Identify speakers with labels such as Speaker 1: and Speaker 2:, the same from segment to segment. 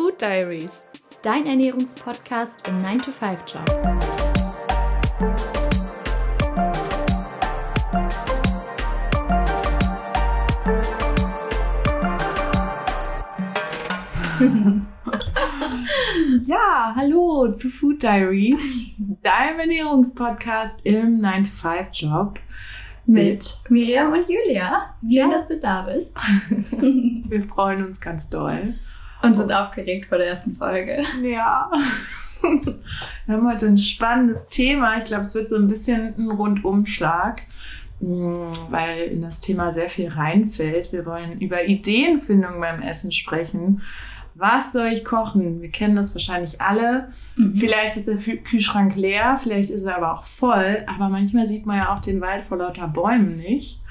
Speaker 1: Food Diaries,
Speaker 2: dein Ernährungspodcast im 9-to-5-Job.
Speaker 1: ja, hallo zu Food Diaries, deinem Ernährungspodcast im 9-to-5-Job.
Speaker 2: Mit Miriam und Julia. Schön,
Speaker 1: Ja.
Speaker 2: dass du da bist.
Speaker 1: Wir freuen uns ganz doll.
Speaker 2: Und sind aufgeregt vor der ersten Folge.
Speaker 1: Ja. Wir haben heute ein spannendes Thema. Ich glaube, es wird so ein bisschen ein Rundumschlag, mh, weil in das Thema sehr viel reinfällt. Wir wollen über Ideenfindung beim Essen sprechen. Was soll ich kochen? Wir kennen das wahrscheinlich alle.
Speaker 2: Mhm.
Speaker 1: Vielleicht ist der Kühlschrank leer, vielleicht ist er aber auch voll. Aber manchmal sieht man ja auch den Wald vor lauter Bäumen nicht.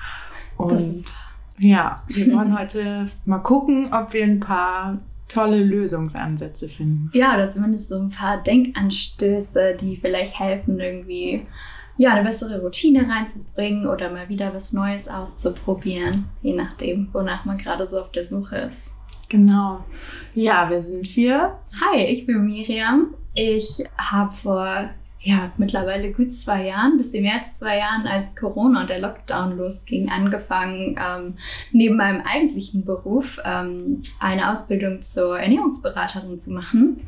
Speaker 1: Und
Speaker 2: Das ist
Speaker 1: ja, wir wollen heute mal gucken, ob wir ein paar tolle Lösungsansätze finden.
Speaker 2: Ja, oder zumindest so ein paar Denkanstöße, die vielleicht helfen, irgendwie ja, eine bessere Routine reinzubringen oder mal wieder was Neues auszuprobieren, je nachdem, wonach man gerade so auf der Suche ist.
Speaker 1: Genau. Ja, wer sind wir?
Speaker 2: Hi, ich bin Miriam. Ich habe vor ja, mittlerweile gut zwei Jahren, bisschen mehr als zwei Jahren, als Corona und der Lockdown losging, angefangen, ähm, neben meinem eigentlichen Beruf ähm, eine Ausbildung zur Ernährungsberaterin zu machen.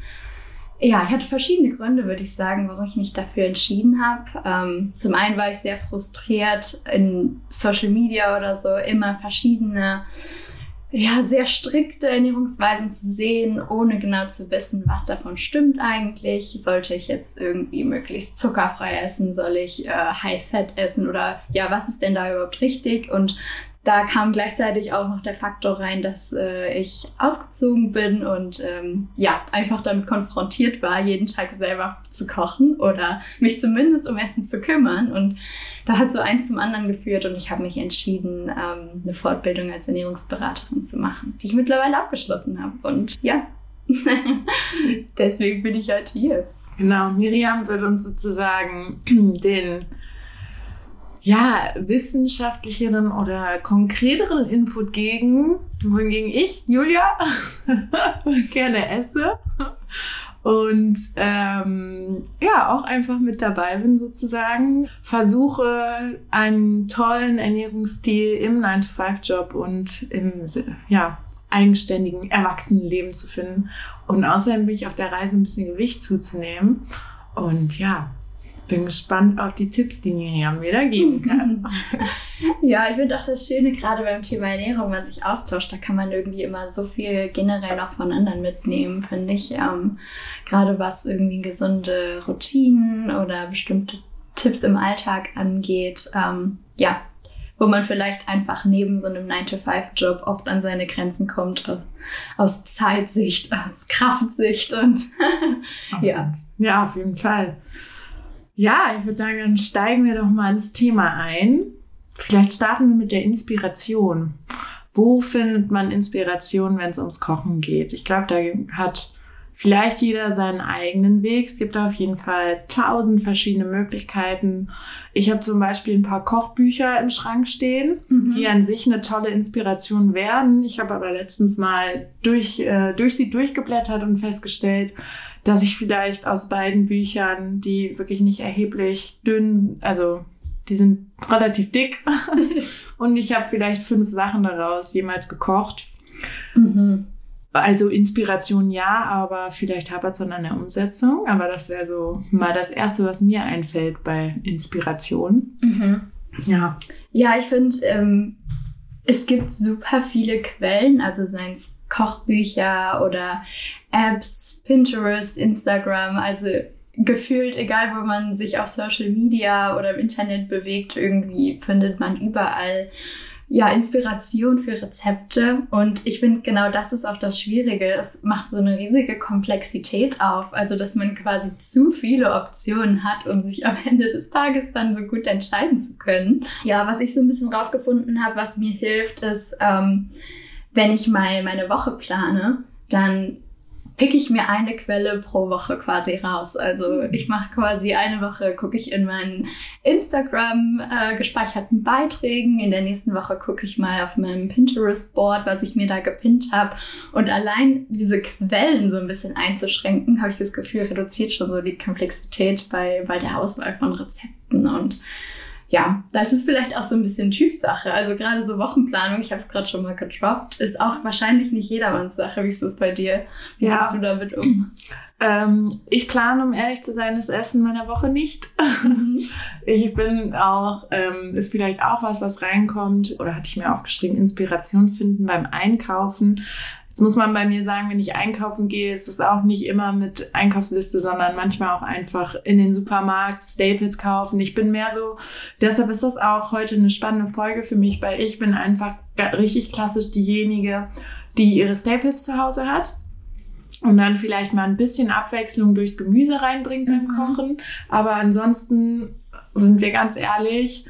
Speaker 2: Ja, ich hatte verschiedene Gründe, würde ich sagen, warum ich mich dafür entschieden habe. Ähm, zum einen war ich sehr frustriert in Social Media oder so, immer verschiedene ja, sehr strikte Ernährungsweisen zu sehen, ohne genau zu wissen, was davon stimmt eigentlich. Sollte ich jetzt irgendwie möglichst zuckerfrei essen? Soll ich äh, High-Fat essen? Oder ja, was ist denn da überhaupt richtig? Und da kam gleichzeitig auch noch der Faktor rein, dass äh, ich ausgezogen bin und ähm, ja, einfach damit konfrontiert war, jeden Tag selber zu kochen oder mich zumindest um Essen zu kümmern. Und da hat so eins zum anderen geführt und ich habe mich entschieden, ähm, eine Fortbildung als Ernährungsberaterin zu machen, die ich mittlerweile abgeschlossen habe. Und ja, deswegen bin ich heute hier.
Speaker 1: Genau, Miriam wird uns sozusagen den ja, wissenschaftlicheren oder konkreteren Input geben, wohingegen ich, Julia, gerne esse. Und ähm, ja, auch einfach mit dabei bin sozusagen. Versuche einen tollen Ernährungsstil im 9-to-5-Job und im ja, eigenständigen Erwachsenenleben zu finden. Und außerdem bin ich auf der Reise ein bisschen Gewicht zuzunehmen. Und ja, bin gespannt auf die Tipps, die Miriam mir da geben kann.
Speaker 2: Ja, ich finde auch das Schöne, gerade beim Thema Ernährung, wenn man sich austauscht, da kann man irgendwie immer so viel generell noch von anderen mitnehmen, finde ich. Ähm, gerade was irgendwie gesunde Routinen oder bestimmte Tipps im Alltag angeht. Ähm, ja, wo man vielleicht einfach neben so einem 9-to-5-Job oft an seine Grenzen kommt, äh, aus Zeitsicht, aus Kraftsicht und ja.
Speaker 1: Ja, auf jeden Fall. Ja, ich würde sagen, dann steigen wir doch mal ins Thema ein. Vielleicht starten wir mit der Inspiration. Wo findet man Inspiration, wenn es ums Kochen geht? Ich glaube, da hat vielleicht jeder seinen eigenen Weg. Es gibt auf jeden Fall tausend verschiedene Möglichkeiten. Ich habe zum Beispiel ein paar Kochbücher im Schrank stehen,
Speaker 2: Mhm.
Speaker 1: die an sich eine tolle Inspiration werden. Ich habe aber letztens mal durch, äh, durch sie durchgeblättert und festgestellt, dass ich vielleicht aus beiden Büchern, die wirklich nicht erheblich dünn, also die sind relativ dick und ich habe vielleicht fünf Sachen daraus jemals gekocht.
Speaker 2: Mhm.
Speaker 1: Also Inspiration ja, aber vielleicht hapert es dann an der Umsetzung. Aber das wäre so mal das Erste, was mir einfällt bei Inspiration.
Speaker 2: Mhm.
Speaker 1: Ja.
Speaker 2: Ja, ich finde, ähm, es gibt super viele Quellen, also seien es Kochbücher oder Apps, Pinterest, Instagram, also gefühlt, egal wo man sich auf Social Media oder im Internet bewegt, irgendwie findet man überall ja, Inspiration für Rezepte. Und ich finde, genau das ist auch das Schwierige. Es macht so eine riesige Komplexität auf. Also, dass man quasi zu viele Optionen hat, um sich am Ende des Tages dann so gut entscheiden zu können. Ja, was ich so ein bisschen rausgefunden habe, was mir hilft, ist, ähm, wenn ich mal meine Woche plane, dann pick ich mir eine Quelle pro Woche quasi raus. Also ich mache quasi eine Woche, gucke ich in meinen Instagram äh, gespeicherten Beiträgen. In der nächsten Woche gucke ich mal auf meinem Pinterest-Board, was ich mir da gepinnt habe. Und allein diese Quellen so ein bisschen einzuschränken, habe ich das Gefühl, reduziert schon so die Komplexität bei, bei der Auswahl von Rezepten. Und ja, das ist vielleicht auch so ein bisschen Typsache. Also gerade so Wochenplanung, ich habe es gerade schon mal gedroppt, ist auch wahrscheinlich nicht jedermanns Sache. Wie ist das bei dir? Wie ja. gehst du damit um?
Speaker 1: Ähm, ich plane, um ehrlich zu sein, das Essen meiner Woche nicht. Mhm. Ich bin auch, ähm, ist vielleicht auch was, was reinkommt, oder hatte ich mir aufgeschrieben, Inspiration finden beim Einkaufen. Jetzt muss man bei mir sagen, wenn ich einkaufen gehe, ist das auch nicht immer mit Einkaufsliste, sondern manchmal auch einfach in den Supermarkt Staples kaufen. Ich bin mehr so, deshalb ist das auch heute eine spannende Folge für mich, weil ich bin einfach richtig klassisch diejenige, die ihre Staples zu Hause hat und dann vielleicht mal ein bisschen Abwechslung durchs Gemüse reinbringt beim mhm. Kochen. Aber ansonsten sind wir ganz ehrlich,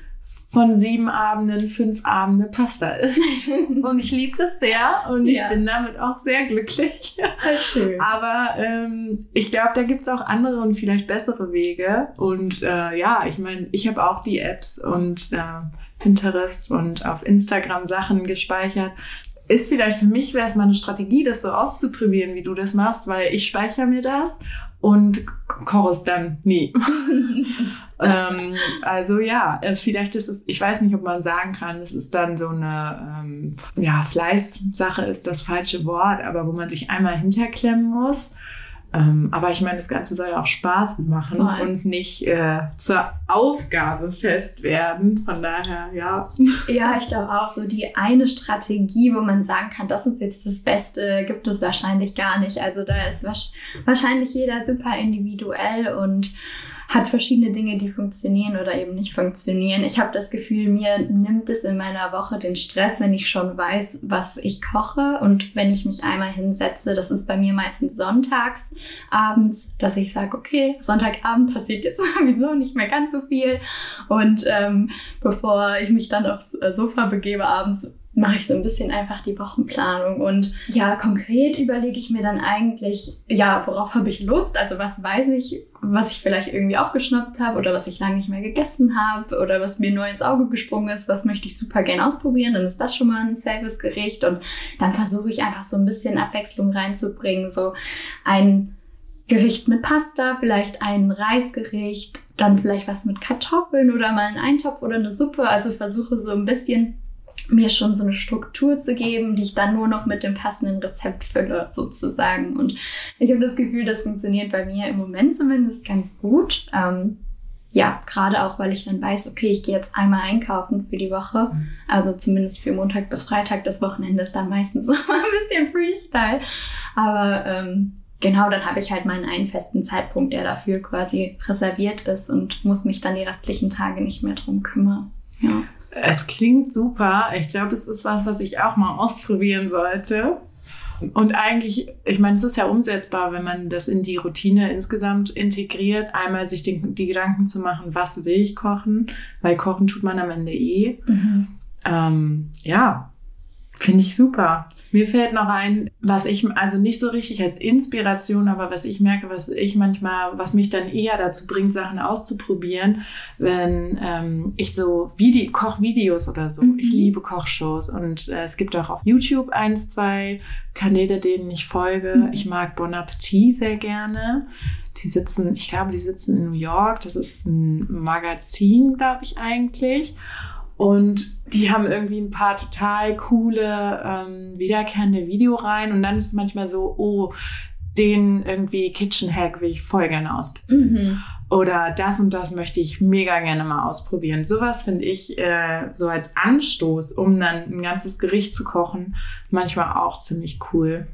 Speaker 1: von sieben Abenden fünf Abende Pasta isst. und ich liebe das sehr und ja. ich bin damit auch sehr glücklich. Schön. Aber ähm, ich glaube, da gibt's auch andere und vielleicht bessere Wege. Und äh, ja, ich meine, ich habe auch die Apps und äh, Pinterest und auf Instagram Sachen gespeichert. Ist vielleicht für mich wäre es mal eine Strategie, das so auszuprobieren, wie du das machst, weil ich speichere mir das und es dann nie. ähm, also ja, äh, vielleicht ist es, ich weiß nicht, ob man sagen kann, es ist dann so eine, ähm, ja, Fleißsache ist das falsche Wort, aber wo man sich einmal hinterklemmen muss ähm, aber ich meine, das Ganze soll ja auch Spaß machen Voll. und nicht äh, zur Aufgabe fest werden. Von daher, ja.
Speaker 2: Ja, ich glaube auch so die eine Strategie, wo man sagen kann, das ist jetzt das Beste, gibt es wahrscheinlich gar nicht. Also da ist wahrscheinlich jeder super individuell und hat verschiedene Dinge, die funktionieren oder eben nicht funktionieren. Ich habe das Gefühl, mir nimmt es in meiner Woche den Stress, wenn ich schon weiß, was ich koche und wenn ich mich einmal hinsetze. Das ist bei mir meistens sonntags abends, dass ich sage, okay, Sonntagabend passiert jetzt sowieso nicht mehr ganz so viel. Und ähm, bevor ich mich dann aufs Sofa begebe abends, mache ich so ein bisschen einfach die Wochenplanung und ja, konkret überlege ich mir dann eigentlich, ja, worauf habe ich Lust? Also was weiß ich, was ich vielleicht irgendwie aufgeschnappt habe oder was ich lange nicht mehr gegessen habe oder was mir neu ins Auge gesprungen ist, was möchte ich super gern ausprobieren, dann ist das schon mal ein Servicegericht und dann versuche ich einfach so ein bisschen Abwechslung reinzubringen, so ein Gericht mit Pasta, vielleicht ein Reisgericht, dann vielleicht was mit Kartoffeln oder mal einen Eintopf oder eine Suppe, also versuche so ein bisschen mir schon so eine Struktur zu geben, die ich dann nur noch mit dem passenden Rezept fülle, sozusagen. Und ich habe das Gefühl, das funktioniert bei mir im Moment zumindest ganz gut. Ähm, ja, gerade auch, weil ich dann weiß, okay, ich gehe jetzt einmal einkaufen für die Woche. Mhm. Also zumindest für Montag bis Freitag. Das Wochenende ist dann meistens so ein bisschen Freestyle. Aber ähm, genau, dann habe ich halt meinen einen festen Zeitpunkt, der dafür quasi reserviert ist und muss mich dann die restlichen Tage nicht mehr drum kümmern. Ja.
Speaker 1: Es klingt super. Ich glaube, es ist was, was ich auch mal ausprobieren sollte. Und eigentlich, ich meine, es ist ja umsetzbar, wenn man das in die Routine insgesamt integriert, einmal sich den, die Gedanken zu machen, was will ich kochen, weil kochen tut man am Ende eh. Mhm. Ähm, ja, Finde ich super. Mir fällt noch ein, was ich, also nicht so richtig als Inspiration, aber was ich merke, was ich manchmal, was mich dann eher dazu bringt, Sachen auszuprobieren, wenn ähm, ich so Vide Kochvideos oder so, mhm. ich liebe Kochshows und äh, es gibt auch auf YouTube eins, zwei Kanäle, denen ich folge. Mhm. Ich mag Bon Appetit sehr gerne. Die sitzen, ich glaube, die sitzen in New York. Das ist ein Magazin, glaube ich eigentlich. Und die haben irgendwie ein paar total coole, ähm, wiederkehrende Videoreihen. Und dann ist es manchmal so, oh, den irgendwie Kitchen Hack will ich voll gerne ausprobieren. Mhm. Oder das und das möchte ich mega gerne mal ausprobieren. Sowas finde ich äh, so als Anstoß, um dann ein ganzes Gericht zu kochen, manchmal auch ziemlich cool.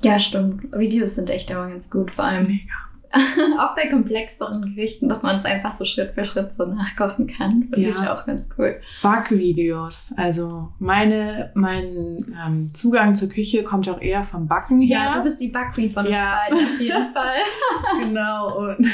Speaker 2: Ja, stimmt. Videos sind echt immer ganz gut, vor allem. Mega auch bei komplexeren Gerichten, dass man es einfach so Schritt für Schritt so nachkochen kann. Finde
Speaker 1: Ja.
Speaker 2: ich auch ganz cool.
Speaker 1: Backvideos. Also meine, mein ähm, Zugang zur Küche kommt auch eher vom Backen her.
Speaker 2: Ja, du bist die Backqueen von uns
Speaker 1: Ja.
Speaker 2: beiden auf jeden Fall.
Speaker 1: genau. Und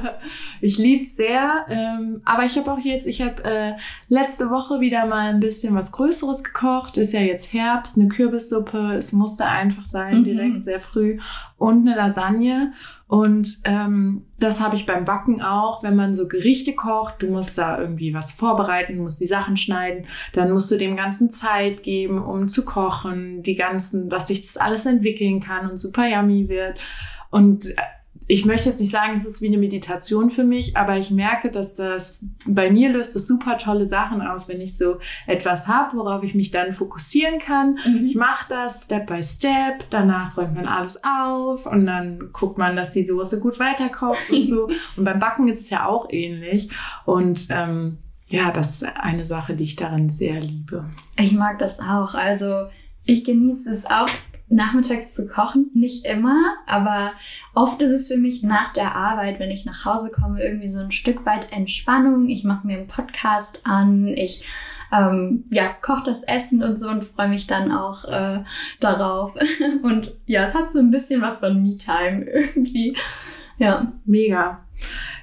Speaker 1: ich liebe es sehr. Ähm, aber ich habe auch jetzt, ich habe äh, letzte Woche wieder mal ein bisschen was Größeres gekocht. Ist ja jetzt Herbst, eine Kürbissuppe. Es musste einfach sein,
Speaker 2: Mhm.
Speaker 1: direkt sehr früh. Und eine Lasagne. Und ähm, das habe ich beim Backen auch, wenn man so Gerichte kocht, du musst da irgendwie was vorbereiten, musst die Sachen schneiden, dann musst du dem Ganzen Zeit geben, um zu kochen, die ganzen, was sich das alles entwickeln kann und super yummy wird. Und äh, ich möchte jetzt nicht sagen, es ist wie eine Meditation für mich, aber ich merke, dass das bei mir löst es super tolle Sachen aus, wenn ich so etwas habe, worauf ich mich dann fokussieren kann. Ich mache das Step by Step, danach räumt man alles auf und dann guckt man, dass die Soße gut weiterkocht und so. Und beim Backen ist es ja auch ähnlich. Und ähm, ja, das ist eine Sache, die ich daran sehr liebe.
Speaker 2: Ich mag das auch. Also ich genieße es auch, nachmittags zu kochen. Nicht immer, aber oft ist es für mich nach der Arbeit, wenn ich nach Hause komme, irgendwie so ein Stück weit Entspannung. Ich mache mir einen Podcast an, ich ähm, ja, koche das Essen und so und freue mich dann auch äh, darauf. Und ja, es hat so ein bisschen was von Me-Time irgendwie. Ja.
Speaker 1: Mega.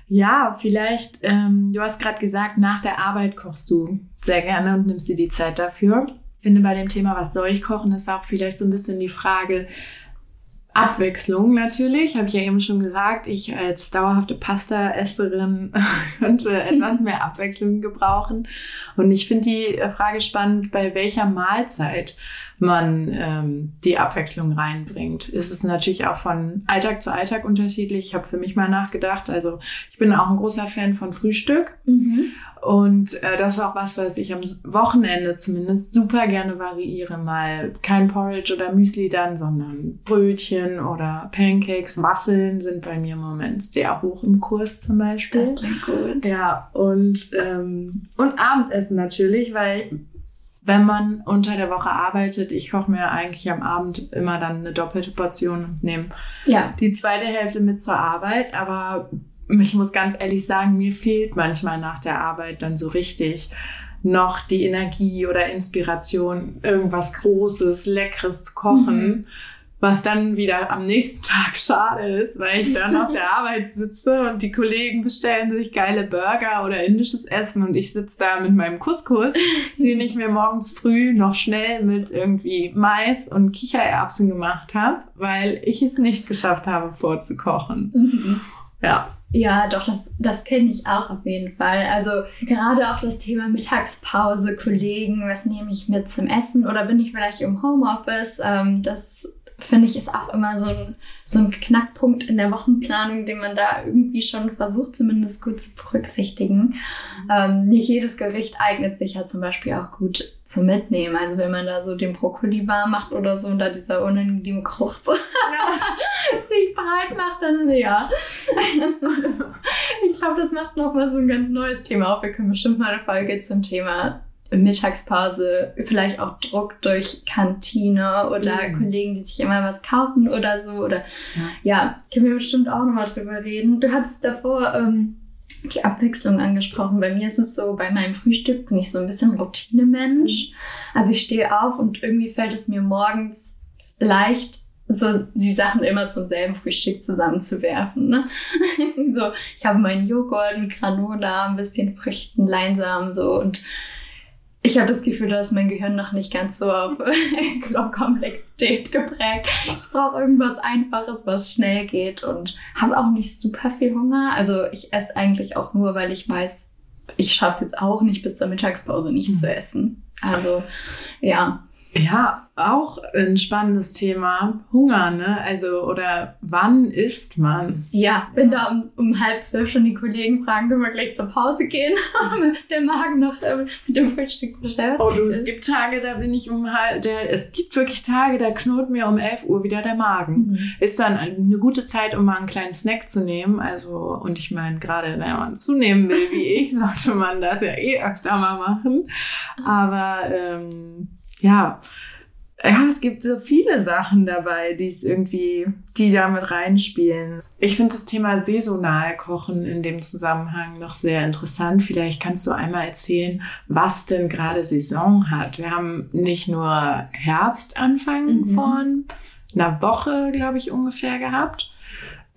Speaker 1: Ja, vielleicht, ähm, du hast gerade gesagt, nach der Arbeit kochst du sehr gerne und nimmst dir die Zeit dafür. Ich finde, bei dem Thema, was soll ich kochen, ist auch vielleicht so ein bisschen die Frage, Abwechslung natürlich, habe ich ja eben schon gesagt. Ich als dauerhafte Pasta-Esserin könnte etwas mehr Abwechslung gebrauchen. Und ich finde die Frage spannend, bei welcher Mahlzeit man ähm, die Abwechslung reinbringt. Es ist natürlich auch von Alltag zu Alltag unterschiedlich. Ich habe für mich mal nachgedacht. Also ich bin auch ein großer Fan von Frühstück.
Speaker 2: Mhm.
Speaker 1: Und äh, das ist auch was, was ich am Wochenende zumindest super gerne variiere. Mal kein Porridge oder Müsli dann, sondern Brötchen oder Pancakes, Waffeln sind bei mir im Moment sehr hoch im Kurs zum Beispiel.
Speaker 2: Das klingt gut.
Speaker 1: Ja, und, ähm, und Abendessen natürlich, weil wenn man unter der Woche arbeitet, ich koche mir eigentlich am Abend immer dann eine doppelte Portion und nehme
Speaker 2: Ja.
Speaker 1: die zweite Hälfte mit zur Arbeit, aber ich muss ganz ehrlich sagen, mir fehlt manchmal nach der Arbeit dann so richtig noch die Energie oder Inspiration, irgendwas Großes, Leckeres zu kochen,
Speaker 2: Mhm.
Speaker 1: Was dann wieder am nächsten Tag schade ist, weil ich dann auf der Arbeit sitze und die Kollegen bestellen sich geile Burger oder indisches Essen und ich sitze da mit meinem Couscous, den ich mir morgens früh noch schnell mit irgendwie Mais und Kichererbsen gemacht habe, weil ich es nicht geschafft habe vorzukochen.
Speaker 2: Mhm.
Speaker 1: Ja.
Speaker 2: Ja, doch, das, das kenne ich auch auf jeden Fall. Also gerade auch das Thema Mittagspause, Kollegen, was nehme ich mit zum Essen oder bin ich vielleicht im Homeoffice? Ähm, das finde ich ist auch immer so ein, so ein Knackpunkt in der Wochenplanung, den man da irgendwie schon versucht, zumindest gut zu berücksichtigen. Ähm, nicht jedes Gericht eignet sich ja zum Beispiel auch gut zum Mitnehmen. Also wenn man da so den Brokkoli warm macht oder so und da dieser unangenehme Geruch so sich breit macht, dann ja. ich glaube, das macht nochmal so ein ganz neues Thema auf. Wir können bestimmt mal eine Folge zum Thema Mittagspause, vielleicht auch Druck durch Kantine oder
Speaker 1: Mhm.
Speaker 2: Kollegen, die sich immer was kaufen oder so. Oder ja, können wir bestimmt auch nochmal drüber reden. Du hattest davor ähm, die Abwechslung angesprochen. Bei mir ist es so, bei meinem Frühstück bin ich so ein bisschen Routinemensch. Also ich stehe auf und irgendwie fällt es mir morgens leicht, so die Sachen immer zum selben Frühstück zusammenzuwerfen. Ne? so, ich habe meinen Joghurt mit Granola, ein bisschen Früchten, Leinsamen so und ich habe das Gefühl, da ist mein Gehirn noch nicht ganz so auf Komplexität geprägt. Ich brauche irgendwas Einfaches, was schnell geht und habe auch nicht super viel Hunger. Also ich esse eigentlich auch nur, weil ich weiß, ich schaffe es jetzt auch nicht bis zur Mittagspause nicht
Speaker 1: Mhm.
Speaker 2: zu essen. Also ja,
Speaker 1: Ja, auch ein spannendes Thema. Hunger, ne? Also, oder wann isst man?
Speaker 2: ja, wenn da um, um halb zwölf schon die Kollegen fragen, können wir gleich zur Pause gehen, der Magen noch ähm, mit dem Frühstück beschäftigt
Speaker 1: Oh, du, es gibt Tage, da bin ich um halb, der, es gibt wirklich Tage, da knurrt mir um 11 Uhr wieder der Magen.
Speaker 2: Mhm.
Speaker 1: Ist dann eine gute Zeit, um mal einen kleinen Snack zu nehmen. Also, und ich meine, gerade wenn man zunehmen will, wie ich, sollte man das ja eh öfter mal machen. Aber ähm, ja, ja, es gibt so viele Sachen dabei, die es irgendwie, die da mit reinspielen. Ich finde das Thema saisonal kochen in dem Zusammenhang noch sehr interessant. Vielleicht kannst du einmal erzählen, was denn gerade Saison hat. Wir haben nicht nur Herbstanfang mhm. von einer Woche, glaube ich, ungefähr gehabt,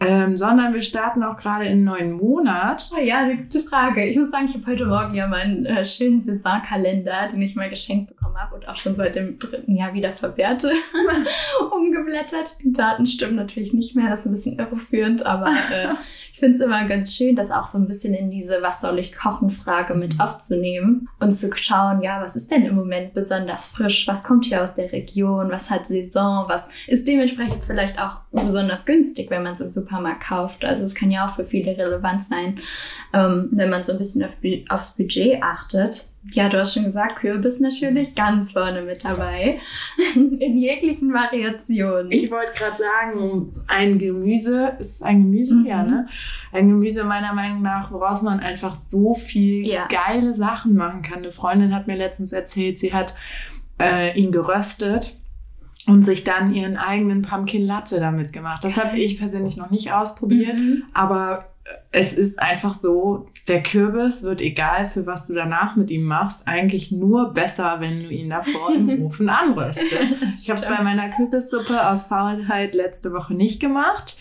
Speaker 1: ähm, sondern wir starten auch gerade in einen neuen Monat.
Speaker 2: Oh ja, eine gute Frage. Ich muss sagen, ich habe heute Morgen ja meinen äh, schönen Saisonkalender, den ich mal geschenkt bekommen habe und auch schon seit dem dritten Jahr wieder verwerte, umgeblättert. Die Daten stimmen natürlich nicht mehr, das ist ein bisschen irreführend, aber äh, ich finde es immer ganz schön, das auch so ein bisschen in diese Was soll ich kochen Frage mit aufzunehmen und zu schauen, ja, was ist denn im Moment besonders frisch? Was kommt hier aus der Region? Was hat Saison? Was ist dementsprechend vielleicht auch besonders günstig, wenn man es im Supermarkt kauft? Also es kann ja auch für viele relevant sein, ähm, wenn man so ein bisschen auf, aufs Budget achtet. Ja, du hast schon gesagt, Kürbis natürlich ganz vorne mit dabei. In jeglichen Variationen.
Speaker 1: Ich wollte gerade sagen, ein Gemüse, ist ein Gemüse? Mhm. Ja, ne? Ein Gemüse meiner Meinung nach, woraus man einfach so viel ja. geile Sachen machen kann. Eine Freundin hat mir letztens erzählt, sie hat äh, ihn geröstet und sich dann ihren eigenen Pumpkin Latte damit gemacht. Das habe ich persönlich noch nicht ausprobiert, mhm. aber es ist einfach so, der Kürbis wird, egal für was du danach mit ihm machst, eigentlich nur besser, wenn du ihn davor im Ofen anröstest. Ich habe es bei meiner Kürbissuppe aus Faulheit letzte Woche nicht gemacht.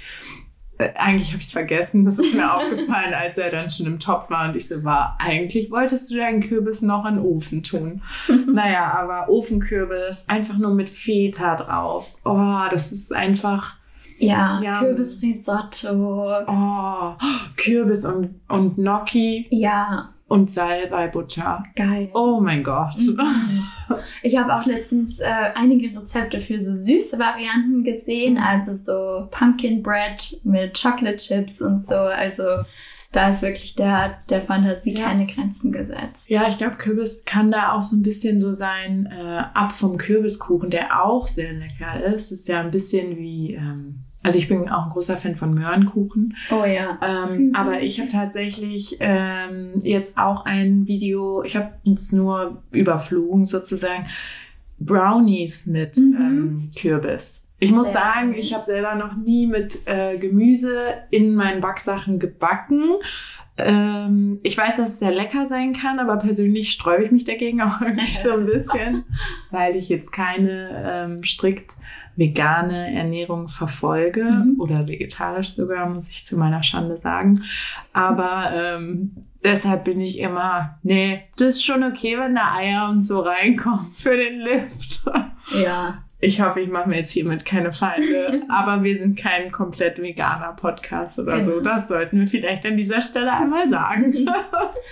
Speaker 1: Äh, eigentlich habe ich es vergessen. Das ist mir aufgefallen, als er dann schon im Topf war und ich so war, eigentlich wolltest du deinen Kürbis noch in den Ofen tun. naja, aber Ofenkürbis, einfach nur mit Feta drauf. Oh, das ist einfach
Speaker 2: ja, ja. Kürbisrisotto.
Speaker 1: Oh, Kürbis und, und Gnocchi.
Speaker 2: Ja.
Speaker 1: Und Salbei-Butter.
Speaker 2: Geil.
Speaker 1: Oh mein Gott. Mhm.
Speaker 2: Ich habe auch letztens äh, einige Rezepte für so süße Varianten gesehen, mhm. also so Pumpkin Bread mit Chocolate Chips und so. Also da ist wirklich der, der Fantasie ja. keine Grenzen gesetzt.
Speaker 1: Ja, ich glaube, Kürbis kann da auch so ein bisschen so sein, äh, ab vom Kürbiskuchen, der auch sehr lecker ist. Ist ja ein bisschen wie ähm, also ich bin auch ein großer Fan von Möhrenkuchen.
Speaker 2: Oh ja.
Speaker 1: Ähm, mhm. Aber ich habe tatsächlich ähm, jetzt auch ein Video, ich habe es nur überflogen sozusagen, Brownies mit mhm. ähm, Kürbis. Ich muss sagen, ich habe selber noch nie mit äh, Gemüse in meinen Backsachen gebacken. Ähm, ich weiß, dass es sehr lecker sein kann, aber persönlich sträube ich mich dagegen auch irgendwie so ein bisschen, weil ich jetzt keine ähm, strikt vegane Ernährung verfolge mhm. oder vegetarisch sogar, muss ich zu meiner Schande sagen. Aber ähm, deshalb bin ich immer, nee, das ist schon okay, wenn da Eier und so reinkommen für den Lift.
Speaker 2: Ja.
Speaker 1: Ich hoffe, ich mache mir jetzt hiermit keine Feinde, aber wir sind kein komplett veganer Podcast oder genau. so. Das sollten wir vielleicht an dieser Stelle einmal sagen.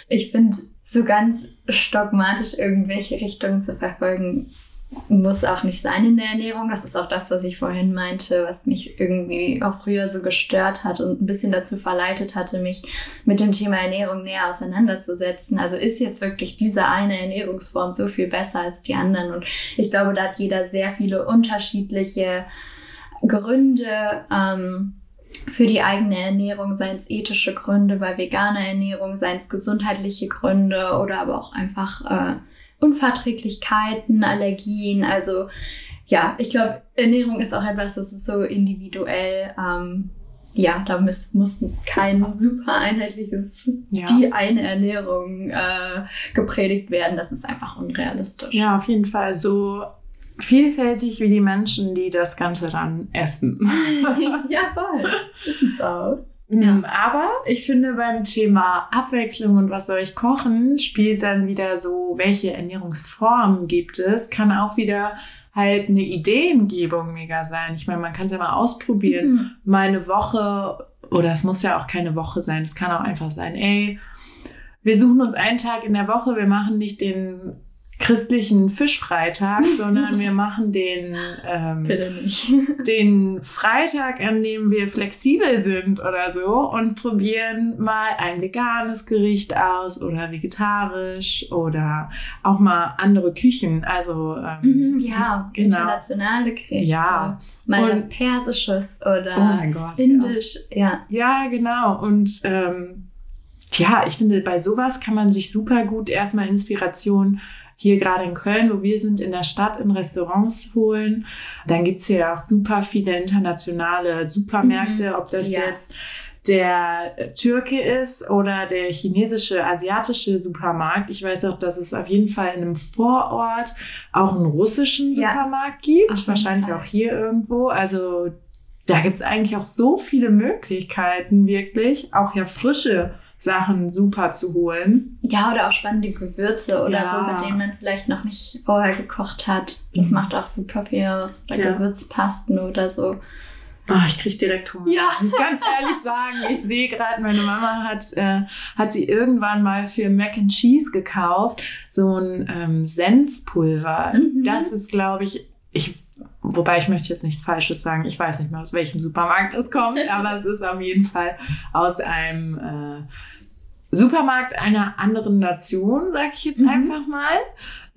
Speaker 2: Ich finde, so ganz dogmatisch irgendwelche Richtungen zu verfolgen, muss auch nicht sein in der Ernährung. Das ist auch das, was ich vorhin meinte, was mich irgendwie auch früher so gestört hat und ein bisschen dazu verleitet hatte, mich mit dem Thema Ernährung näher auseinanderzusetzen. Also ist jetzt wirklich diese eine Ernährungsform so viel besser als die anderen. Und ich glaube, da hat jeder sehr viele unterschiedliche Gründe. Ähm, für die eigene Ernährung, seien es ethische Gründe bei veganer Ernährung, seien es gesundheitliche Gründe oder aber auch einfach äh, Unverträglichkeiten, Allergien. Also ja, ich glaube, Ernährung ist auch etwas, das ist so individuell. Ähm, ja, da muss, muss kein super einheitliches, ja. die eine Ernährung äh, gepredigt werden. Das ist einfach unrealistisch.
Speaker 1: Ja, auf jeden Fall. So vielfältig wie die Menschen, die das Ganze dann essen.
Speaker 2: ja, voll. Das ist auch.
Speaker 1: Ja. Aber ich finde beim Thema Abwechslung und was soll ich kochen, spielt dann wieder so, welche Ernährungsformen gibt es, kann auch wieder halt eine Ideengebung mega sein. Ich meine, man kann es ja mal ausprobieren. Mhm. Mal eine Woche, oder es muss ja auch keine Woche sein, es kann auch einfach sein, ey, wir suchen uns einen Tag in der Woche, wir machen nicht den christlichen Fischfreitag, sondern wir machen den, ähm, den Freitag, an dem wir flexibel sind oder so und probieren mal ein veganes Gericht aus oder vegetarisch oder auch mal andere Küchen. Also
Speaker 2: ähm, mhm, ja, genau. internationale Gerichte.
Speaker 1: Ja.
Speaker 2: Mal und, was Persisches oder
Speaker 1: oh Gott,
Speaker 2: Indisch. Ja.
Speaker 1: ja. ja, genau. Und ähm, ja, ich finde, bei sowas kann man sich super gut erstmal Inspiration hier gerade in Köln, wo wir sind, in der Stadt in Restaurants holen. Dann gibt's hier auch super viele internationale Supermärkte,
Speaker 2: Mhm.
Speaker 1: ob das
Speaker 2: Ja.
Speaker 1: jetzt der Türke ist oder der chinesische, asiatische Supermarkt. Ich weiß auch, dass es auf jeden Fall in einem Vorort auch einen russischen
Speaker 2: Ja.
Speaker 1: Supermarkt gibt.
Speaker 2: Auf jeden
Speaker 1: Wahrscheinlich
Speaker 2: Fall.
Speaker 1: auch hier irgendwo. Also da gibt's eigentlich auch so viele Möglichkeiten, wirklich. Auch ja frische Sachen super zu holen.
Speaker 2: Ja, oder auch spannende Gewürze oder
Speaker 1: Ja.
Speaker 2: so, mit denen man vielleicht noch nicht vorher gekocht hat. Das
Speaker 1: Mhm.
Speaker 2: macht auch super viel aus. Oder
Speaker 1: Ja.
Speaker 2: Gewürzpasten oder so.
Speaker 1: Ah, ich krieg direkt Hunger.
Speaker 2: Ja.
Speaker 1: Ich ganz ehrlich sagen, ich sehe gerade, meine Mama hat, äh, hat sie irgendwann mal für Mac and Cheese gekauft, so ein ähm, Senfpulver.
Speaker 2: Mhm.
Speaker 1: Das ist, glaube ich, ich, wobei ich möchte jetzt nichts Falsches sagen. Ich weiß nicht mehr, aus welchem Supermarkt es kommt, aber es ist auf jeden Fall aus einem äh, Supermarkt einer anderen Nation, sage ich jetzt
Speaker 2: Mhm.
Speaker 1: einfach mal.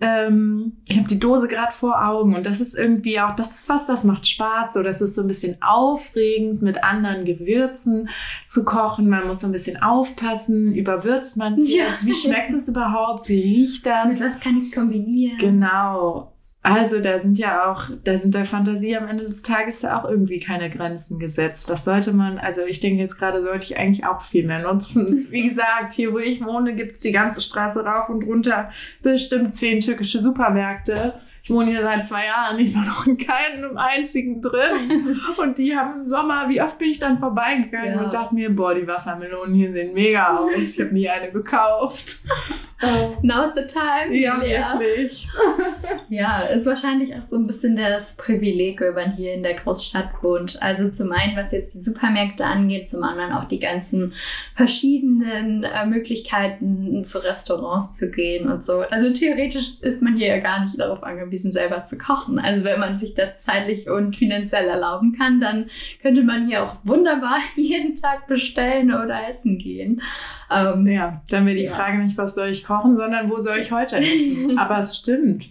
Speaker 1: Ähm, ich habe die Dose gerade vor Augen und das ist irgendwie auch, das ist was, das macht Spaß. So, das ist so ein bisschen aufregend, mit anderen Gewürzen zu kochen. Man muss so ein bisschen aufpassen, überwürzt man es
Speaker 2: Ja.
Speaker 1: jetzt, wie schmeckt es überhaupt, wie riecht
Speaker 2: Mit
Speaker 1: das?
Speaker 2: was kann ich es kombinieren?
Speaker 1: Genau. Also da sind ja auch, da sind der Fantasie am Ende des Tages ja auch irgendwie keine Grenzen gesetzt. Das sollte man, also ich denke jetzt gerade sollte ich eigentlich auch viel mehr nutzen. Wie gesagt, hier wo ich wohne, gibt's die ganze Straße rauf und runter bestimmt zehn türkische Supermärkte. Ich wohne hier seit zwei Jahren, ich war noch in keinem einzigen drin. Und die haben im Sommer, wie oft bin ich dann vorbeigegangen
Speaker 2: Ja.
Speaker 1: und dachte mir, boah, die Wassermelonen hier sehen mega aus. Ich habe nie eine gekauft.
Speaker 2: Now's the time.
Speaker 1: ja,
Speaker 2: ja.
Speaker 1: wirklich.
Speaker 2: Ja, ist wahrscheinlich auch so ein bisschen das Privileg, wenn man hier in der Großstadt wohnt. Also zum einen, was jetzt die Supermärkte angeht, zum anderen auch die ganzen verschiedenen äh, Möglichkeiten, zu Restaurants zu gehen und so. Also theoretisch ist man hier ja gar nicht darauf angewiesen, selber zu kochen. Also wenn man sich das zeitlich und finanziell erlauben kann, dann könnte man hier auch wunderbar jeden Tag bestellen oder essen gehen. Ähm,
Speaker 1: Ja, dann wäre die
Speaker 2: Ja.
Speaker 1: Frage nicht, was soll ich kochen, sondern wo soll ich heute essen? Aber es stimmt.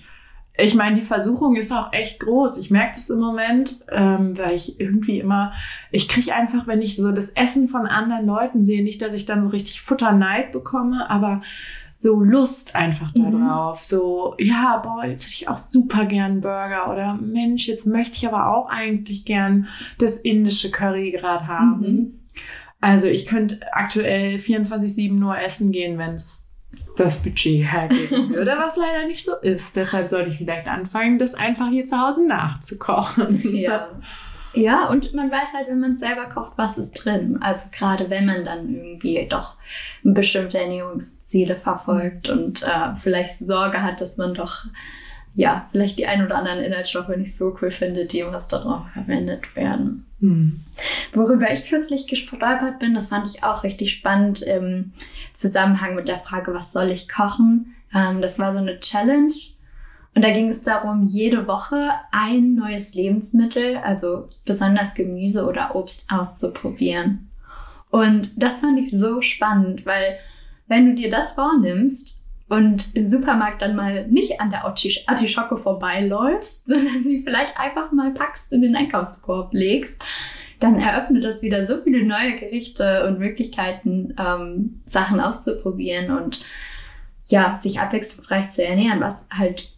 Speaker 1: Ich meine, die Versuchung ist auch echt groß. Ich merke das im Moment, ähm, weil ich irgendwie immer, ich kriege einfach, wenn ich so das Essen von anderen Leuten sehe, nicht, dass ich dann so richtig Futterneid bekomme, aber so Lust einfach
Speaker 2: Mhm.
Speaker 1: darauf. So, ja, boah, jetzt hätte ich auch super gern einen Burger oder Mensch, jetzt möchte ich aber auch eigentlich gern das indische Curry gerade haben.
Speaker 2: Mhm.
Speaker 1: Also ich könnte aktuell 24-7 nur essen gehen, wenn es das Budget hergeben würde, was leider nicht so ist. Deshalb sollte ich vielleicht anfangen, das einfach hier zu Hause nachzukochen.
Speaker 2: Ja. Ja, und man weiß halt, wenn man es selber kocht, was ist drin. Also gerade wenn man dann irgendwie doch bestimmte Ernährungsziele verfolgt und äh, vielleicht Sorge hat, dass man doch ja vielleicht die ein oder anderen Inhaltsstoffe nicht so cool findet, die im Restaurant verwendet werden.
Speaker 1: Hm.
Speaker 2: Worüber ich kürzlich gestolpert bin, das fand ich auch richtig spannend im Zusammenhang mit der Frage, was soll ich kochen? Ähm, das war so eine Challenge. Und da ging es darum, jede Woche ein neues Lebensmittel, also besonders Gemüse oder Obst auszuprobieren. Und das fand ich so spannend, weil wenn du dir das vornimmst und im Supermarkt dann mal nicht an der Artisch- Artischocke vorbeiläufst, sondern sie vielleicht einfach mal packst in den Einkaufskorb legst, dann eröffnet das wieder so viele neue Gerichte und Möglichkeiten, ähm, Sachen auszuprobieren und ja, sich abwechslungsreich zu ernähren, was halt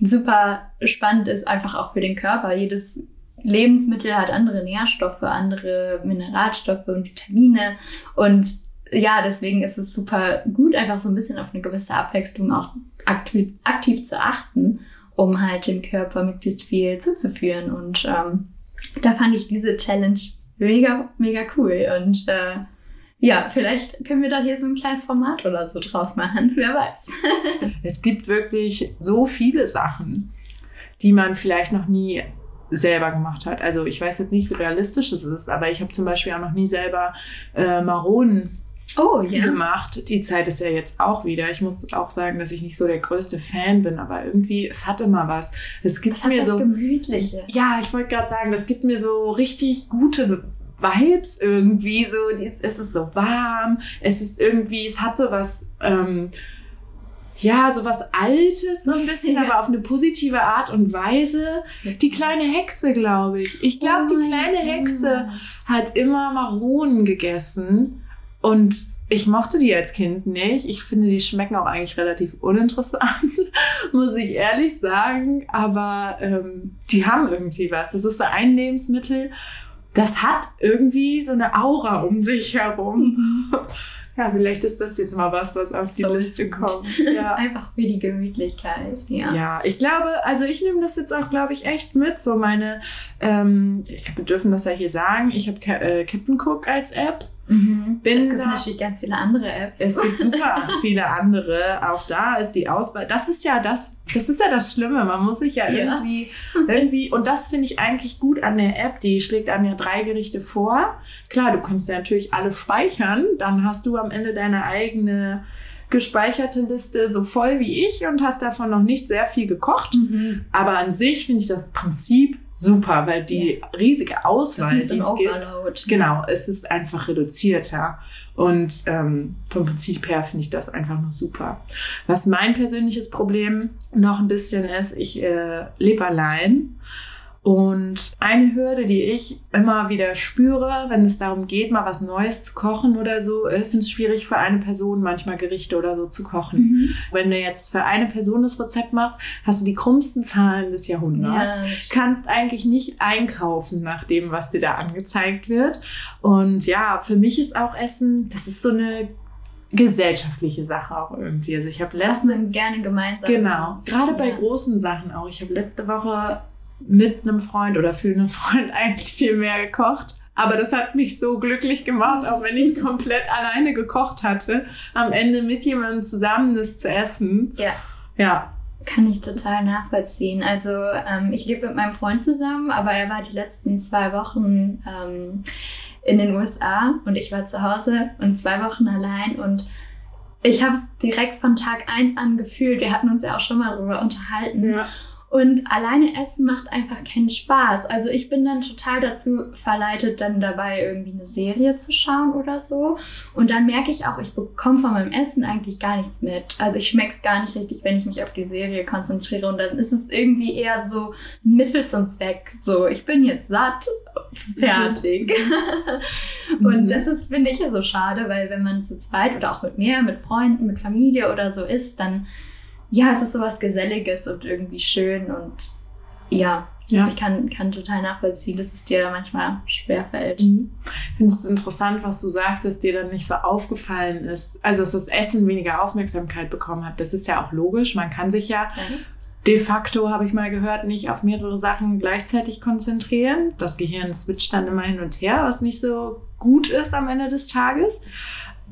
Speaker 2: super spannend ist, einfach auch für den Körper. Jedes Lebensmittel hat andere Nährstoffe, andere Mineralstoffe und Vitamine und ja, deswegen ist es super gut, einfach so ein bisschen auf eine gewisse Abwechslung auch aktiv, aktiv zu achten, um halt dem Körper möglichst viel zuzuführen. Und ähm, da fand ich diese Challenge mega, mega cool. Und äh, ja, vielleicht können wir da hier so ein kleines Format oder so draus machen. Wer weiß.
Speaker 1: Es gibt wirklich so viele Sachen, die man vielleicht noch nie selber gemacht hat. Also ich weiß jetzt nicht, wie realistisch es ist, aber ich habe zum Beispiel auch noch nie selber äh, Maronen
Speaker 2: Oh ja.
Speaker 1: gemacht. Die Zeit ist ja jetzt auch wieder. Ich muss auch sagen, dass ich nicht so der größte Fan bin, aber irgendwie, es hat immer was. Es gibt
Speaker 2: Das
Speaker 1: mir so.
Speaker 2: Gemütliche.
Speaker 1: Ja, ich wollte gerade sagen, das gibt mir so richtig gute Vibes irgendwie. So, es ist so warm. Es ist irgendwie, es hat so was. Ähm, ja, so was Altes, so ein bisschen,
Speaker 2: Ja.
Speaker 1: aber auf eine positive Art und Weise. Die kleine Hexe, glaube ich. Ich glaube,
Speaker 2: Oh
Speaker 1: die kleine
Speaker 2: Gott.
Speaker 1: Hexe hat immer Maronen gegessen und ich mochte die als Kind nicht. Ich finde, die schmecken auch eigentlich relativ uninteressant, muss ich ehrlich sagen. Aber ähm, die haben irgendwie was. Das ist so ein Lebensmittel, das hat irgendwie so eine Aura um sich herum. Ja, vielleicht ist das jetzt mal was, was auf die so Liste kommt. Ja.
Speaker 2: Einfach für die Gemütlichkeit. Ja.
Speaker 1: ja, ich glaube, also ich nehme das jetzt auch, glaube ich, echt mit. So meine, ähm, ich glaube, wir dürfen das ja hier sagen. Ich habe äh, Captain Cook als App.
Speaker 2: Mhm. Bin es gibt da, natürlich ganz viele andere Apps.
Speaker 1: Es gibt super viele andere. Auch da ist die Auswahl. Das ist ja das, das ist ja das Schlimme. Man muss sich ja, ja. irgendwie, irgendwie, und das finde ich eigentlich gut an der App. Die schlägt einem ja drei Gerichte vor. Klar, du kannst ja natürlich alle speichern. Dann hast du am Ende deine eigene gespeicherte Liste so voll wie ich und hast davon noch nicht sehr viel gekocht. Mhm. Aber an sich finde ich das Prinzip super, weil die ja. riesige Auswahl,
Speaker 2: die es gibt,
Speaker 1: genau, es ist einfach reduzierter. Und ähm, vom Prinzip her finde ich das einfach nur super. Was mein persönliches Problem noch ein bisschen ist, ich äh, lebe allein und eine Hürde, die ich immer wieder spüre, wenn es darum geht, mal was Neues zu kochen oder so, ist es schwierig für eine Person manchmal Gerichte oder so zu kochen. Mhm. Wenn du jetzt für eine Person das Rezept machst, hast du die krummsten Zahlen des Jahrhunderts. Ja. Kannst eigentlich nicht einkaufen nach dem, was dir da angezeigt wird. Und ja, für mich ist auch Essen, das ist so eine gesellschaftliche Sache auch irgendwie. Also ich habe letzte
Speaker 2: man gerne gemeinsam.
Speaker 1: Genau, gerade ja. bei großen Sachen auch. Ich habe letzte Woche mit einem Freund oder für einen Freund eigentlich viel mehr gekocht. Aber das hat mich so glücklich gemacht, auch wenn ich komplett alleine gekocht hatte, am Ende mit jemandem zusammen das zu essen.
Speaker 2: Ja.
Speaker 1: Ja.
Speaker 2: Kann ich total nachvollziehen. Also ähm, ich lebe mit meinem Freund zusammen, aber er war die letzten zwei Wochen ähm, in den USA und ich war zu Hause und zwei Wochen allein und ich habe es direkt von Tag eins an gefühlt. Wir hatten uns ja auch schon mal darüber unterhalten. Ja. Und alleine essen macht einfach keinen Spaß. Also ich bin dann total dazu verleitet, dann dabei irgendwie eine Serie zu schauen oder so. Und dann merke ich auch, ich bekomme von meinem Essen eigentlich gar nichts mit. Also ich schmecke es gar nicht richtig, wenn ich mich auf die Serie konzentriere. Und dann ist es irgendwie eher so Mittel zum Zweck. So, ich bin jetzt satt, fertig. und mhm. das ist, finde ich, ja so schade, weil wenn man zu zweit oder auch mit mir, mit Freunden, mit Familie oder so ist, dann ja, es ist sowas Geselliges und irgendwie schön und ja, ja. ich kann, kann total nachvollziehen, dass es dir manchmal schwerfällt.
Speaker 1: Mhm. Ich finde es interessant, was du sagst, dass dir dann nicht so aufgefallen ist. Also, dass das Essen weniger Aufmerksamkeit bekommen hat. Das ist ja auch logisch. Man kann sich ja mhm. de facto, habe ich mal gehört, nicht auf mehrere Sachen gleichzeitig konzentrieren. Das Gehirn switcht dann immer hin und her, was nicht so gut ist am Ende des Tages.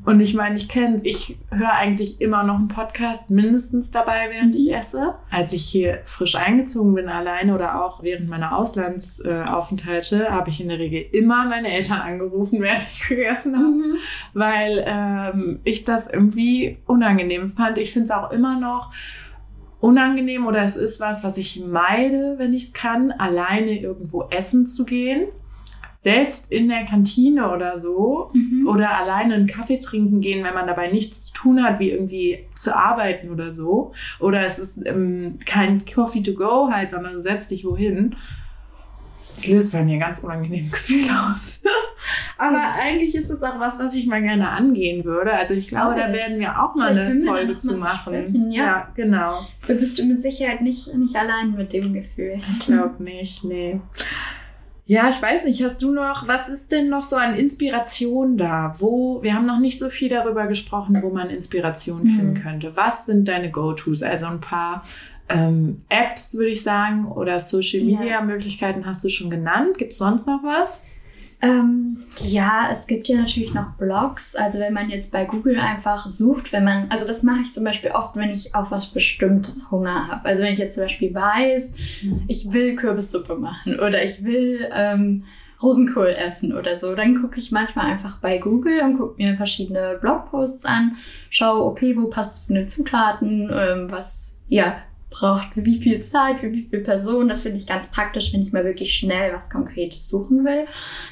Speaker 1: Und ich meine, ich kenne es. Ich höre eigentlich immer noch einen Podcast mindestens dabei, während mhm. ich esse. Als ich hier frisch eingezogen bin, alleine oder auch während meiner Auslandsaufenthalte, habe ich in der Regel immer meine Eltern angerufen, während ich gegessen habe, mhm. weil ähm, ich das irgendwie unangenehm fand. Ich finde es auch immer noch unangenehm oder es ist was, was ich meide, wenn ich kann, alleine irgendwo essen zu gehen selbst in der Kantine oder so mhm. oder alleine einen Kaffee trinken gehen, wenn man dabei nichts zu tun hat, wie irgendwie zu arbeiten oder so. Oder es ist ähm, kein Coffee to go halt, sondern du setzt dich wohin. Das löst bei mir ganz unangenehme Gefühle aus. Aber eigentlich ist es auch was, was ich mal gerne angehen würde. Also ich glaube, okay. da werden wir auch mal Vielleicht eine Folge zu machen.
Speaker 2: Ja. ja. genau. Du bist du mit Sicherheit nicht, nicht allein mit dem Gefühl.
Speaker 1: Ich glaube nicht, nee. Ja, ich weiß nicht, hast du noch, was ist denn noch so an Inspiration da? Wo, wir haben noch nicht so viel darüber gesprochen, wo man Inspiration mhm. finden könnte. Was sind deine Go-Tos? Also ein paar ähm, Apps, würde ich sagen, oder Social-Media-Möglichkeiten hast du schon genannt. Gibt es sonst noch was?
Speaker 2: Ähm, ja, es gibt ja natürlich noch Blogs. Also wenn man jetzt bei Google einfach sucht, wenn man, also das mache ich zum Beispiel oft, wenn ich auf was Bestimmtes Hunger habe. Also wenn ich jetzt zum Beispiel weiß, mhm. ich will Kürbissuppe machen oder ich will ähm, Rosenkohl essen oder so, dann gucke ich manchmal einfach bei Google und gucke mir verschiedene Blogposts an, schaue, okay, wo passt eine Zutaten, ähm, was, ja, braucht wie viel Zeit, für wie viele Personen. Das finde ich ganz praktisch, wenn ich mal wirklich schnell was Konkretes suchen will.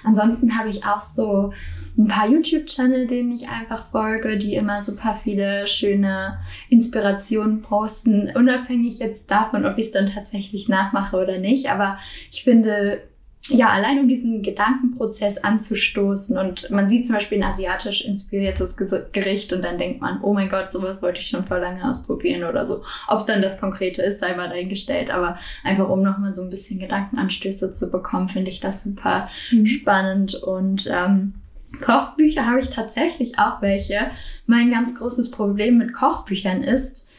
Speaker 2: Ansonsten habe ich auch so ein paar YouTube-Channel, denen ich einfach folge, die immer super viele schöne Inspirationen posten, unabhängig jetzt davon, ob ich es dann tatsächlich nachmache oder nicht. Aber ich finde, ja, allein um diesen Gedankenprozess anzustoßen und man sieht zum Beispiel ein asiatisch inspiriertes Gericht und dann denkt man, oh mein Gott, sowas wollte ich schon vor lange ausprobieren oder so. Ob es dann das Konkrete ist, sei mal dahingestellt, aber einfach um nochmal so ein bisschen Gedankenanstöße zu bekommen, finde ich das super mhm. spannend und ähm, Kochbücher habe ich tatsächlich auch welche. Mein ganz großes Problem mit Kochbüchern ist,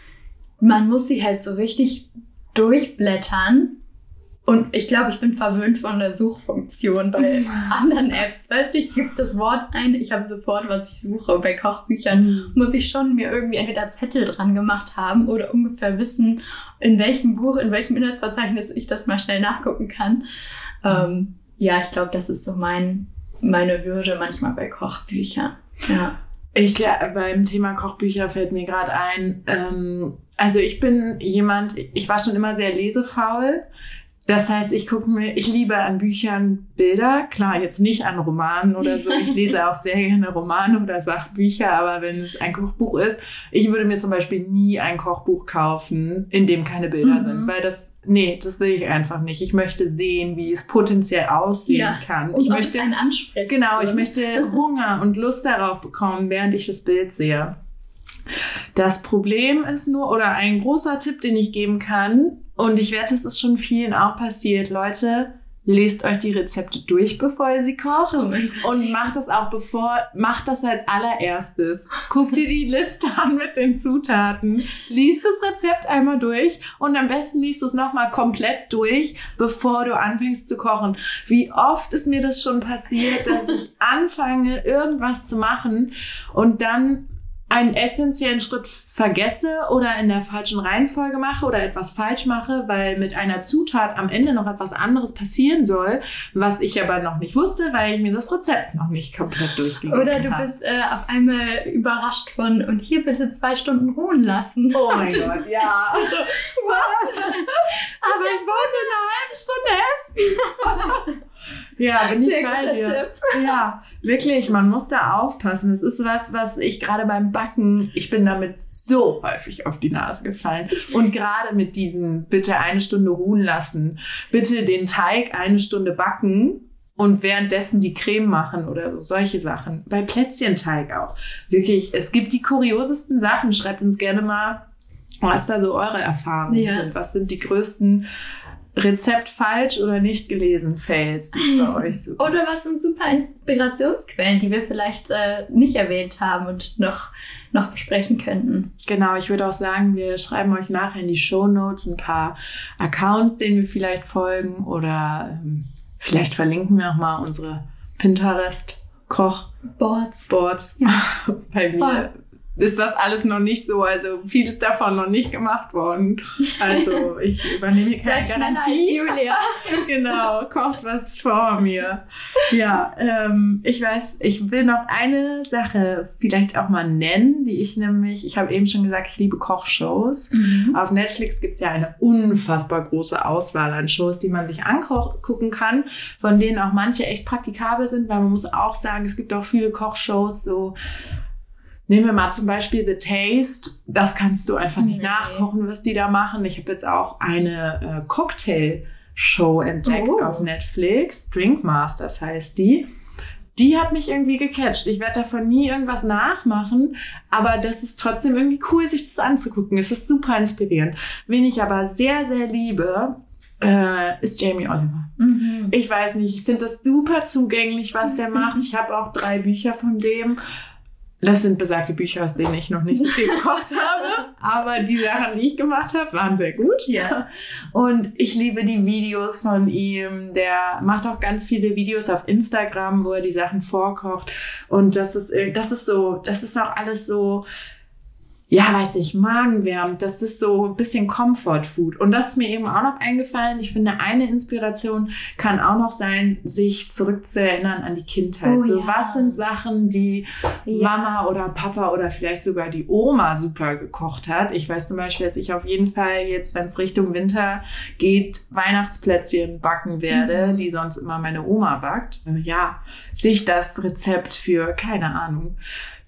Speaker 2: man muss sie halt so richtig durchblättern und ich glaube, ich bin verwöhnt von der Suchfunktion bei anderen Apps. Weißt du, ich gebe das Wort ein, ich habe sofort, was ich suche. Bei Kochbüchern mhm. muss ich schon mir irgendwie entweder Zettel dran gemacht haben oder ungefähr wissen, in welchem Buch, in welchem Inhaltsverzeichnis ich das mal schnell nachgucken kann. Ähm, ja, ich glaube, das ist so mein, meine Würde manchmal bei Kochbüchern. Ja.
Speaker 1: Ich glaube, beim Thema Kochbücher fällt mir gerade ein, ähm, also ich bin jemand, ich war schon immer sehr lesefaul. Das heißt, ich gucke mir, ich liebe an Büchern Bilder, klar, jetzt nicht an Romanen oder so. Ich lese auch sehr gerne Romane oder Sachbücher, aber wenn es ein Kochbuch ist, ich würde mir zum Beispiel nie ein Kochbuch kaufen, in dem keine Bilder mhm. sind, weil das, nee, das will ich einfach nicht. Ich möchte sehen, wie es potenziell aussehen ja. kann.
Speaker 2: Und
Speaker 1: ich möchte
Speaker 2: einen ansprechen.
Speaker 1: Genau, ich möchte Hunger und Lust darauf bekommen, während ich das Bild sehe. Das Problem ist nur, oder ein großer Tipp, den ich geben kann, und ich wette, es ist schon vielen auch passiert. Leute, lest euch die Rezepte durch, bevor ihr sie kocht. Oh und macht das auch bevor, macht das als allererstes. Guck dir die Liste an mit den Zutaten. Lies das Rezept einmal durch und am besten liest du es nochmal komplett durch, bevor du anfängst zu kochen. Wie oft ist mir das schon passiert, dass ich anfange, irgendwas zu machen und dann einen essentiellen Schritt vergesse oder in der falschen Reihenfolge mache oder etwas falsch mache, weil mit einer Zutat am Ende noch etwas anderes passieren soll, was ich aber noch nicht wusste, weil ich mir das Rezept noch nicht komplett durchgelesen habe.
Speaker 2: Oder du bist äh, auf einmal überrascht von und hier bitte zwei Stunden ruhen lassen.
Speaker 1: Oh mein Gott, ja. Also, was? aber ich wollte eine halbe Stunde essen. Ja, bin Sehr ich bei dir. Tipp. Ja, wirklich, man muss da aufpassen. Das ist was, was ich gerade beim Backen, ich bin damit so häufig auf die Nase gefallen. Und gerade mit diesem bitte eine Stunde ruhen lassen, bitte den Teig eine Stunde backen und währenddessen die Creme machen oder so, solche Sachen. Bei Plätzchenteig auch. Wirklich, es gibt die kuriosesten Sachen. Schreibt uns gerne mal, was da so eure Erfahrungen ja. sind. Was sind die größten Rezept falsch oder nicht gelesen Fails, die bei euch so
Speaker 2: Oder was sind super Inspirationsquellen, die wir vielleicht äh, nicht erwähnt haben und noch, noch besprechen könnten.
Speaker 1: Genau, ich würde auch sagen, wir schreiben euch nachher in die Show Notes ein paar Accounts, denen wir vielleicht folgen oder ähm, vielleicht verlinken wir auch mal unsere Pinterest Koch
Speaker 2: Boards.
Speaker 1: Boards. Ja. bei mir. Voll ist das alles noch nicht so. Also vieles davon noch nicht gemacht worden. Also ich übernehme hier keine Garantie.
Speaker 2: Julia.
Speaker 1: genau, kocht was vor mir. Ja, ähm, ich weiß, ich will noch eine Sache vielleicht auch mal nennen, die ich nämlich, ich habe eben schon gesagt, ich liebe Kochshows. Mhm. Auf Netflix gibt es ja eine unfassbar große Auswahl an Shows, die man sich angucken kann, von denen auch manche echt praktikabel sind, weil man muss auch sagen, es gibt auch viele Kochshows, so Nehmen wir mal zum Beispiel The Taste. Das kannst du einfach nicht nee. nachkochen, was die da machen. Ich habe jetzt auch eine äh, Cocktail-Show entdeckt oh. auf Netflix. Drink Masters heißt die. Die hat mich irgendwie gecatcht. Ich werde davon nie irgendwas nachmachen, aber das ist trotzdem irgendwie cool, sich das anzugucken. Es ist super inspirierend. Wen ich aber sehr, sehr liebe, äh, ist Jamie Oliver. Mhm. Ich weiß nicht, ich finde das super zugänglich, was der macht. Ich habe auch drei Bücher von dem das sind besagte Bücher, aus denen ich noch nicht so viel gekocht habe. Aber die Sachen, die ich gemacht habe, waren sehr gut. Ja. Und ich liebe die Videos von ihm. Der macht auch ganz viele Videos auf Instagram, wo er die Sachen vorkocht. Und das ist, das ist so, das ist auch alles so, ja, weiß ich, magenwärmend. Das ist so ein bisschen Comfort Food. Und das ist mir eben auch noch eingefallen. Ich finde, eine Inspiration kann auch noch sein, sich zurückzuerinnern an die Kindheit. Oh, so, ja. was sind Sachen, die ja. Mama oder Papa oder vielleicht sogar die Oma super gekocht hat? Ich weiß zum Beispiel, dass ich auf jeden Fall jetzt, wenn es Richtung Winter geht, Weihnachtsplätzchen backen werde, mhm. die sonst immer meine Oma backt. Ja, sich das Rezept für, keine Ahnung,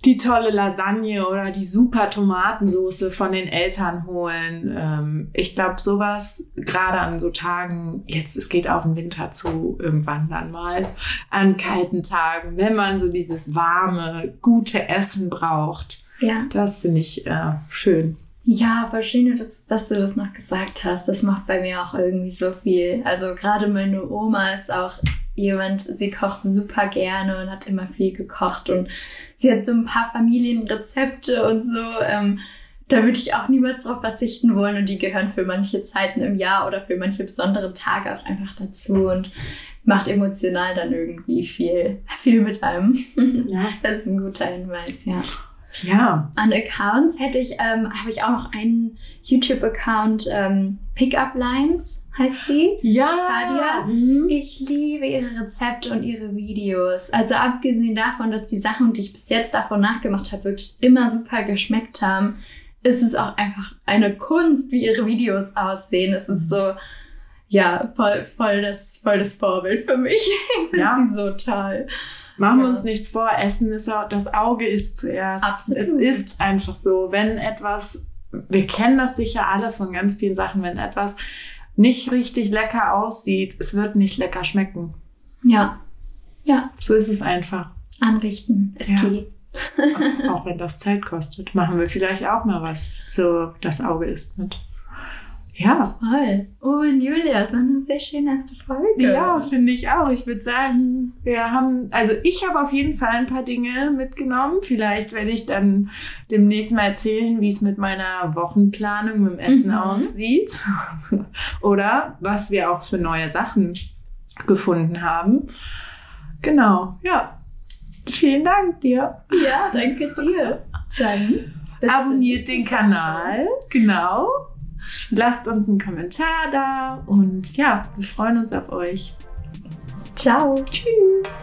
Speaker 1: die tolle Lasagne oder die super Tomatensoße von den Eltern holen. Ähm, ich glaube, sowas, gerade an so Tagen, jetzt es geht auf den Winter zu, irgendwann dann mal, an kalten Tagen, wenn man so dieses warme, gute Essen braucht.
Speaker 2: Ja.
Speaker 1: Das finde ich äh, schön.
Speaker 2: Ja, voll schön, dass, dass du das noch gesagt hast. Das macht bei mir auch irgendwie so viel. Also gerade meine Oma ist auch jemand, sie kocht super gerne und hat immer viel gekocht und sie hat so ein paar Familienrezepte und so. Ähm, da würde ich auch niemals drauf verzichten wollen und die gehören für manche Zeiten im Jahr oder für manche besonderen Tage auch einfach dazu und macht emotional dann irgendwie viel, viel mit einem. Ja. Das ist ein guter Hinweis, ja.
Speaker 1: Ja.
Speaker 2: An Accounts hätte ich, ähm, habe ich auch noch einen YouTube-Account, ähm, Pickup Lines heißt sie.
Speaker 1: Ja.
Speaker 2: Sadia. Mhm. Ich liebe ihre Rezepte und ihre Videos. Also abgesehen davon, dass die Sachen, die ich bis jetzt davon nachgemacht habe, wirklich immer super geschmeckt haben, ist es auch einfach eine Kunst, wie ihre Videos aussehen. Es ist so, ja, voll, voll, das, voll das Vorbild für mich. Ich finde ja. sie so toll.
Speaker 1: Machen wir uns nichts vor, Essen ist ja, das Auge ist zuerst.
Speaker 2: Absolut.
Speaker 1: Es ist einfach so, wenn etwas, wir kennen das sicher alle von ganz vielen Sachen, wenn etwas nicht richtig lecker aussieht, es wird nicht lecker schmecken.
Speaker 2: Ja. Ja.
Speaker 1: So ist es einfach.
Speaker 2: Anrichten ist ja. key.
Speaker 1: auch wenn das Zeit kostet. Machen wir vielleicht auch mal was zu Das Auge ist mit. Ja.
Speaker 2: Voll. Oh, und Julia, es war eine sehr schöne erste Folge.
Speaker 1: Ja, finde ich auch. Ich würde sagen, wir haben, also ich habe auf jeden Fall ein paar Dinge mitgenommen. Vielleicht werde ich dann demnächst mal erzählen, wie es mit meiner Wochenplanung mit dem Essen mhm. aussieht. Oder was wir auch für neue Sachen gefunden haben. Genau, ja. Vielen Dank dir.
Speaker 2: Ja, danke dir. Dann.
Speaker 1: Abonniert den Kanal. Genau. Lasst uns einen Kommentar da und ja, wir freuen uns auf euch.
Speaker 2: Ciao.
Speaker 1: Tschüss.